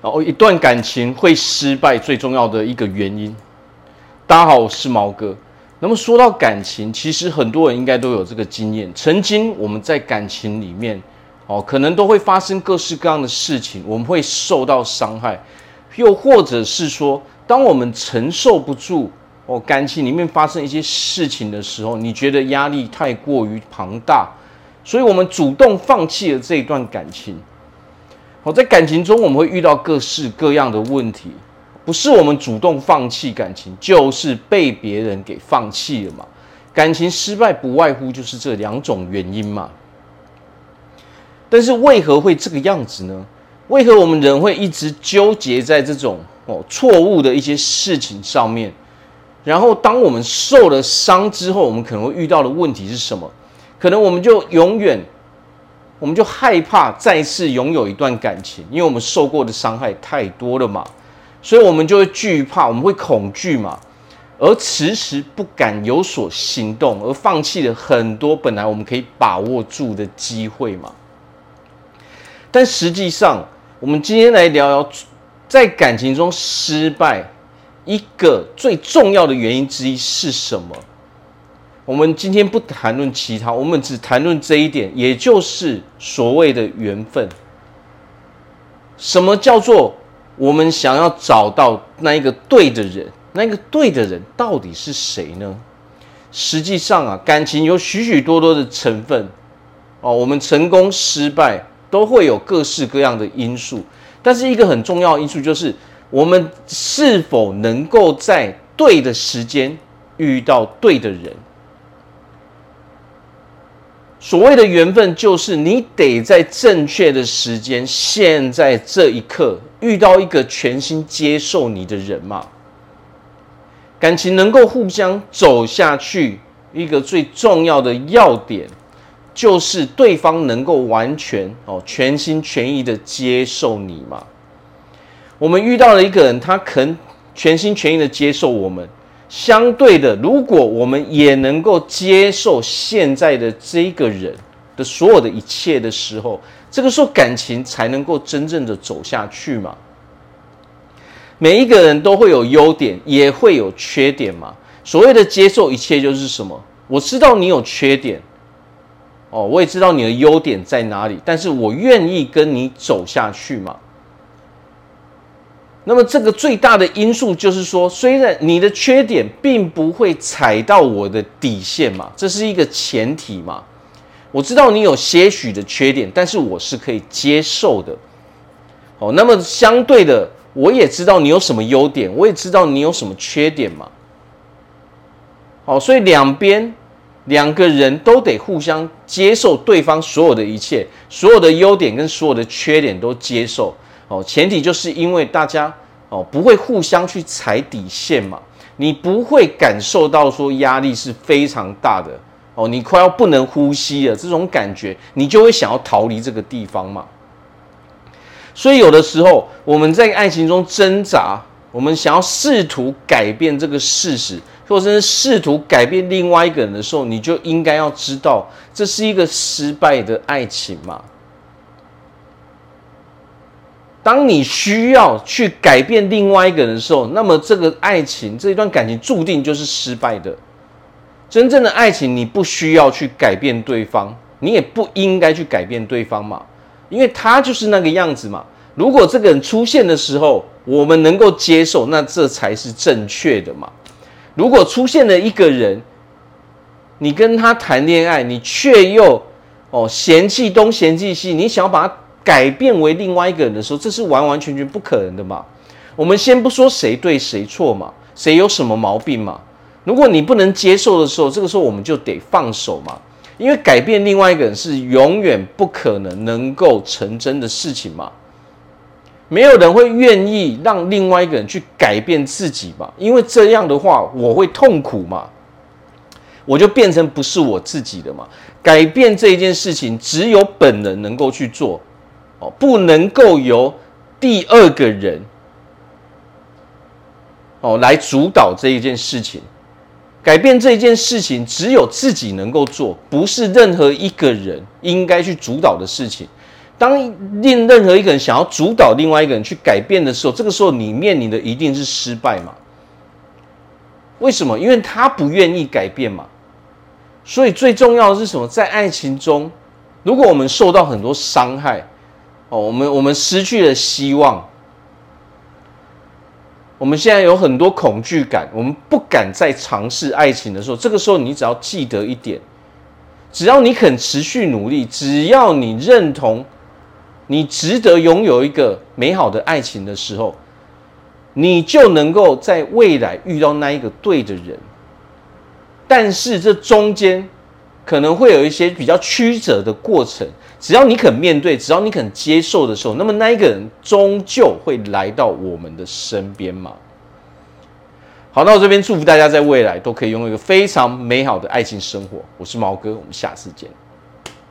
然后一段感情会失败最重要的一个原因。大家好，我是毛哥。那么说到感情，其实很多人应该都有这个经验。曾经我们在感情里面，哦，可能都会发生各式各样的事情，我们会受到伤害，又或者是说，当我们承受不住哦，感情里面发生一些事情的时候，你觉得压力太过于庞大，所以我们主动放弃了这一段感情。好，在感情中，我们会遇到各式各样的问题，不是我们主动放弃感情，就是被别人给放弃了嘛。感情失败不外乎就是这两种原因嘛。但是为何会这个样子呢？为何我们人会一直纠结在这种哦错误的一些事情上面？然后当我们受了伤之后，我们可能会遇到的问题是什么？可能我们就永远。我们就害怕再次拥有一段感情，因为我们受过的伤害太多了嘛，所以我们就会惧怕，我们会恐惧嘛，而迟迟不敢有所行动，而放弃了很多本来我们可以把握住的机会嘛。但实际上，我们今天来聊聊，在感情中失败一个最重要的原因之一是什么？我们今天不谈论其他，我们只谈论这一点，也就是所谓的缘分。什么叫做我们想要找到那一个对的人？那个对的人到底是谁呢？实际上啊，感情有许许多多的成分哦，我们成功失败都会有各式各样的因素，但是一个很重要的因素就是我们是否能够在对的时间遇到对的人。所谓的缘分，就是你得在正确的时间，现在这一刻遇到一个全心接受你的人嘛。感情能够互相走下去，一个最重要的要点，就是对方能够完全哦全心全意的接受你嘛。我们遇到了一个人，他肯全心全意的接受我们。相对的，如果我们也能够接受现在的这个人的所有的一切的时候，这个时候感情才能够真正的走下去嘛。每一个人都会有优点，也会有缺点嘛。所谓的接受一切，就是什么？我知道你有缺点，哦，我也知道你的优点在哪里，但是我愿意跟你走下去嘛。那么这个最大的因素就是说，虽然你的缺点并不会踩到我的底线嘛，这是一个前提嘛。我知道你有些许的缺点，但是我是可以接受的。哦，那么相对的，我也知道你有什么优点，我也知道你有什么缺点嘛。好，所以两边两个人都得互相接受对方所有的一切，所有的优点跟所有的缺点都接受。哦，前提就是因为大家哦不会互相去踩底线嘛，你不会感受到说压力是非常大的哦，你快要不能呼吸了这种感觉，你就会想要逃离这个地方嘛。所以有的时候我们在爱情中挣扎，我们想要试图改变这个事实，或者是试图改变另外一个人的时候，你就应该要知道这是一个失败的爱情嘛。当你需要去改变另外一个人的时候，那么这个爱情这一段感情注定就是失败的。真正的爱情，你不需要去改变对方，你也不应该去改变对方嘛，因为他就是那个样子嘛。如果这个人出现的时候，我们能够接受，那这才是正确的嘛。如果出现了一个人，你跟他谈恋爱，你却又哦嫌弃东嫌弃西，你想要把他。改变为另外一个人的时候，这是完完全全不可能的嘛。我们先不说谁对谁错嘛，谁有什么毛病嘛。如果你不能接受的时候，这个时候我们就得放手嘛。因为改变另外一个人是永远不可能能够成真的事情嘛。没有人会愿意让另外一个人去改变自己嘛，因为这样的话我会痛苦嘛，我就变成不是我自己的嘛。改变这一件事情，只有本人能够去做。哦，不能够由第二个人哦来主导这一件事情，改变这一件事情只有自己能够做，不是任何一个人应该去主导的事情。当另任何一个人想要主导另外一个人去改变的时候，这个时候你面临的一定是失败嘛？为什么？因为他不愿意改变嘛。所以最重要的是什么？在爱情中，如果我们受到很多伤害，哦，我们我们失去了希望，我们现在有很多恐惧感，我们不敢再尝试爱情的时候，这个时候你只要记得一点，只要你肯持续努力，只要你认同。你值得拥有一个美好的爱情的时候，你就能够在未来遇到那一个对的人。但是这中间可能会有一些比较曲折的过程，只要你肯面对，只要你肯接受的时候，那么那一个人终究会来到我们的身边嘛。好，那我这边祝福大家在未来都可以拥有一个非常美好的爱情生活。我是毛哥，我们下次见。